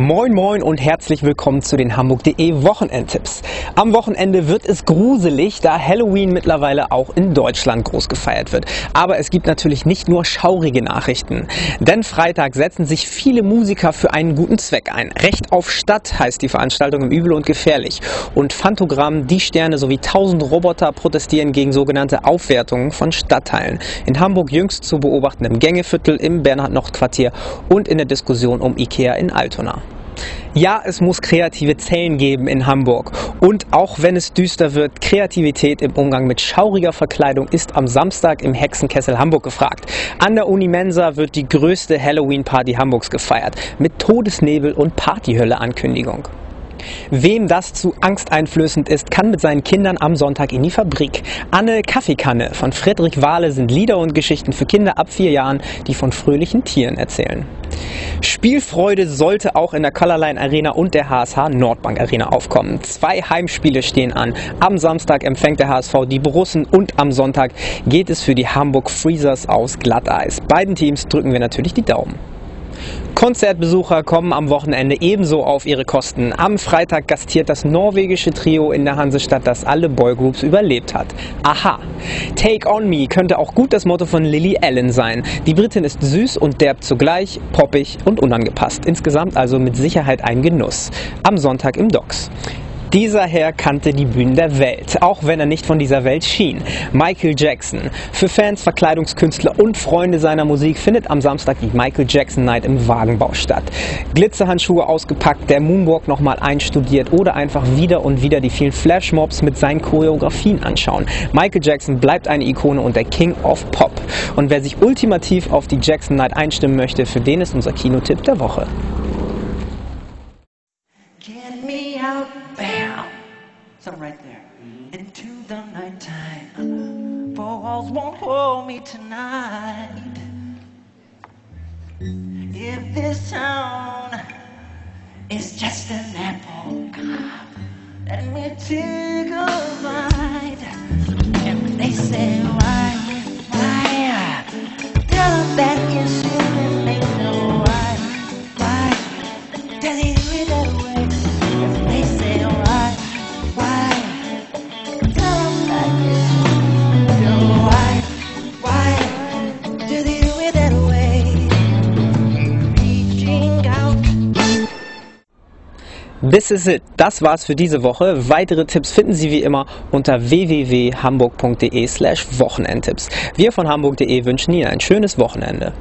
Moin Moin und herzlich willkommen zu den Hamburg.de Wochenendtipps. Am Wochenende wird es gruselig, da Halloween mittlerweile auch in Deutschland groß gefeiert wird. Aber es gibt natürlich nicht nur schaurige Nachrichten. Denn Freitag setzen sich viele Musiker für einen guten Zweck ein. Recht auf Stadt heißt die Veranstaltung im Übel und Gefährlich. Und Phantogramm, die Sterne sowie tausend Roboter protestieren gegen sogenannte Aufwertungen von Stadtteilen. In Hamburg jüngst zu beobachten im Gängeviertel, im Bernhard-Nocht-Quartier und in der Diskussion um Ikea in Altona. Ja, es muss kreative Zellen geben in Hamburg. Und auch wenn es düster wird, Kreativität im Umgang mit schauriger Verkleidung ist am Samstag im Hexenkessel Hamburg gefragt. An der Uni Mensa wird die größte Halloween-Party Hamburgs gefeiert. Mit Todesnebel und Partyhölle-Ankündigung. Wem das zu angsteinflößend ist, kann mit seinen Kindern am Sonntag in die Fabrik. Anne Kaffeekanne von Friedrich Wahle sind Lieder und Geschichten für Kinder ab vier Jahren, die von fröhlichen Tieren erzählen. Spielfreude sollte auch in der Colorline Arena und der HSH Nordbank Arena aufkommen. Zwei Heimspiele stehen an. Am Samstag empfängt der HSV die Borussen und am Sonntag geht es für die Hamburg Freezers aus Glatteis. Beiden Teams drücken wir natürlich die Daumen. Konzertbesucher kommen am Wochenende ebenso auf ihre Kosten. Am Freitag gastiert das norwegische Trio in der Hansestadt, das alle Boygroups überlebt hat. Aha! Take on Me könnte auch gut das Motto von Lily Allen sein. Die Britin ist süß und derb zugleich, poppig und unangepasst. Insgesamt also mit Sicherheit ein Genuss. Am Sonntag im Docks. Dieser Herr kannte die Bühnen der Welt, auch wenn er nicht von dieser Welt schien. Michael Jackson. Für Fans, Verkleidungskünstler und Freunde seiner Musik findet am Samstag die Michael Jackson Night im Wagenbau statt. Glitzerhandschuhe ausgepackt, der Moonwalk nochmal einstudiert oder einfach wieder und wieder die vielen Flashmobs mit seinen Choreografien anschauen. Michael Jackson bleibt eine Ikone und der King of Pop. Und wer sich ultimativ auf die Jackson Night einstimmen möchte, für den ist unser Kinotipp der Woche. Out, bam. Something right there. Mm-hmm. Into the nighttime. Four walls won't hold me tonight. If this town is just an apple cart, let me take a bite. And when they say This is it. Das war's für diese Woche. Weitere Tipps finden Sie wie immer unter www.hamburg.de slash Wochenendtipps. Wir von hamburg.de wünschen Ihnen ein schönes Wochenende.